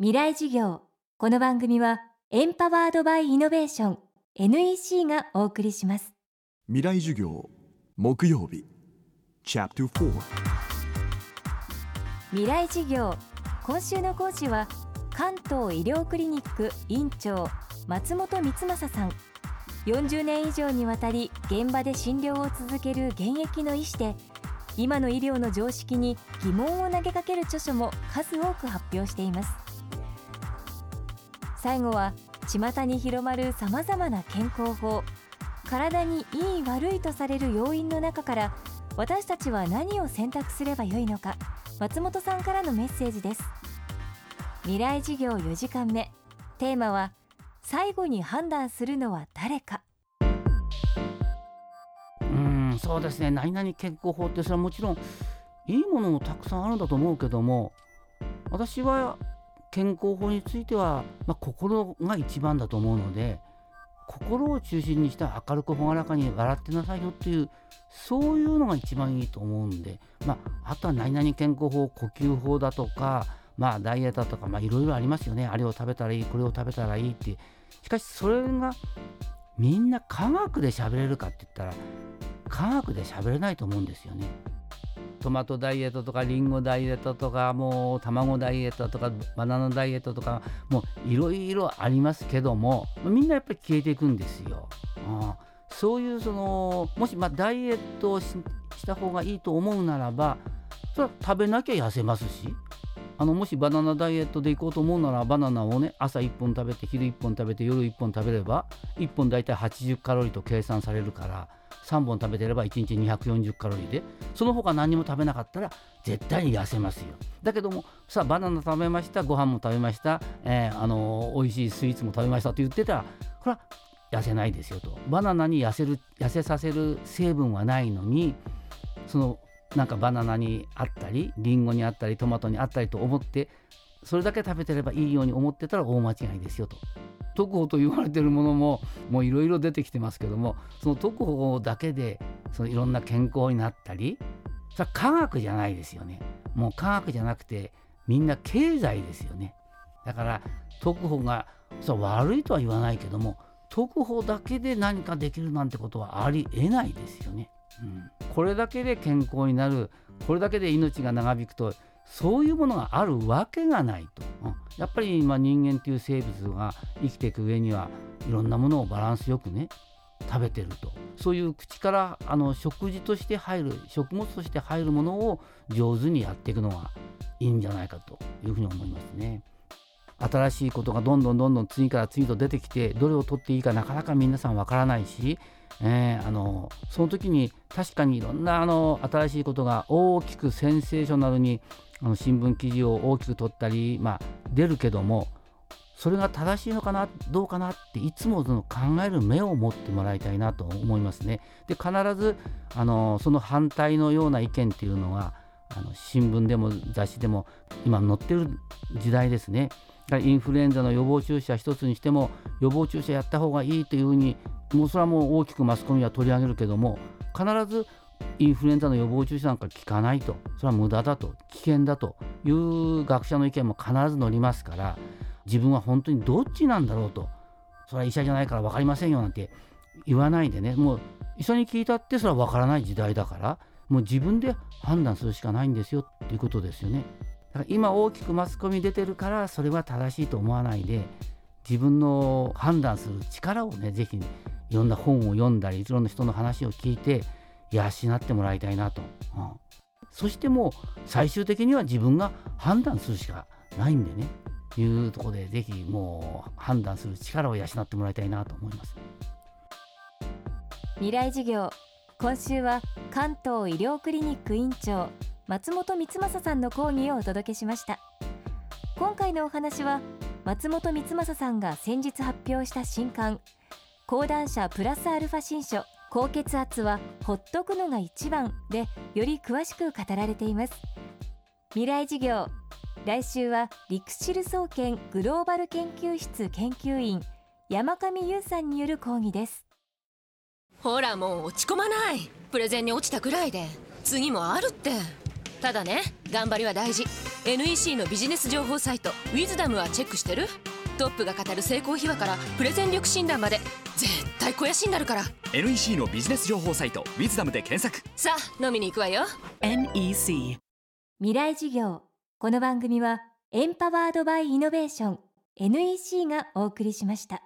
未来事業。この番組はエンパワードバイイノベーション NEC がお送りします。未来授業木曜日チャプター未来事業。今週の講師は関東医療クリニック院長松本光正さん。40年以上にわたり現場で診療を続ける現役の医師で今の医療の常識に疑問を投げかける著書も数多く発表しています最後は巷に広まるさまざまな健康法。体にいい悪いとされる要因の中から私たちは何を選択すればよいのか松本さんからのメッセージです。未来事業4時間目。テーマは最後に判断するのは誰か。うんそうですね。何々健康法ってそれはもちろんいいものもたくさんあるんだと思うけども私は健康法については、まあ、心が一番だと思うので心を中心にした明るく朗らかに笑ってなさいよっていうそういうのが一番いいと思うんで、まあ、あとは何々健康法呼吸法だとか、まあ、ダイエットとかいろいろありますよねあれを食べたらいいこれを食べたらいいってしかしそれがみんな科学で喋れるかって言ったら科学で喋れないと思うんですよね。トマトダイエットとかリンゴダイエットとかもう卵ダイエットとかバナナダイエットとかもういろいろありますけどもみんなやっぱり消えていくんですよ。あそういうそのもしまダイエットをした方がいいと思うならばそれは食べなきゃ痩せますしあのもしバナナダイエットでいこうと思うならバナナをね朝1本食べて昼1本食べて夜1本食べれば1本大体80カロリーと計算されるから3本食べてれば1日240カロリーでその他何も食べなかったら絶対に痩せますよ。だけどもさあバナナ食べましたご飯も食べました、えー、あの美味しいスイーツも食べましたと言ってたらこれは痩せないですよと。バナナに痩せる痩せさせる成分はないのにそのなんかバナナにあったりリンゴにあったりトマトにあったりと思ってそれだけ食べてればいいように思ってたら大間違いですよと。特報と言われてるものももういろいろ出てきてますけどもその特報だけでそのいろんな健康になったりそれは科学じゃないですよね。もう科学じゃなくてみんな経済ですよね。だから特報がそ悪いとは言わないけども特報だけで何かできるなんてことはありえないですよね、うん、これだけで健康になるこれだけで命が長引くとそういうものがあるわけがないと、うん、やっぱり今人間という生物が生きていく上にはいろんなものをバランスよくね食べてると。そういう口からあの食事として入る食物として入るものを上手にやっていくのがいいんじゃないかというふうに思いますね。新しいことがどんどんどんどん次から次と出てきてどれを取っていいかなかなか皆さんわからないし、えー、あのその時に確かにいろんなあの新しいことが大きくセンセーショナルにあの新聞記事を大きく取ったり、まあ、出るけどもそれが正しいのかなどうかなっていつもその考える目を持ってもらいたいなと思いますね。で必ずあのその反対のような意見っていうのはあの新聞でも雑誌でも今載ってる時代ですね。インフルエンザの予防注射一つにしても予防注射やった方がいいというふうにもうそれはもう大きくマスコミは取り上げるけども必ずインフルエンザの予防注射なんか効かないと。それは無駄だと。危険だという学者の意見も必ず載りますから自分は本当にどっちなんだろうと。それは医者じゃないから分かりませんよなんて言わないでね。もう医者に聞いたってそれは分からない時代だからもう自分で判断するしかないんですよっていうことですよね。だから今大きくマスコミ出てるからそれは正しいと思わないで自分の判断する力をね是非いろんな本を読んだりいろんな人の話を聞いて養ってもらいたいなと、うん、そしてもう最終的には自分が判断するしかないんでね。いうとこでぜひもう判断する力を養ってもらいたいなと思います。未来事業今週は関東医療クリニック院長松本光正さんの講義をお届けしました。今回のお話は松本光正さんが先日発表した新刊講談社プラスアルファ新書高血圧はほっとくのが一番でより詳しく語られています。未来事業来週はリクシル総研グローバル研究室研究員山上優さんによる講義です。ほらもう落ち込まない。プレゼンに落ちたくらいで。次もあるって。ただね頑張りは大事。NEC のビジネス情報サイト「ウィズダムはチェックしてる？トップが語る成功秘話からプレゼン力診断まで。絶対肥やしになるから。NEC のビジネス情報サイト「ウィズダムで検索。さあ飲みに行くわよ。NEC 未来授業。この番組はエンパワードバイイノベーション。NEC がお送りしました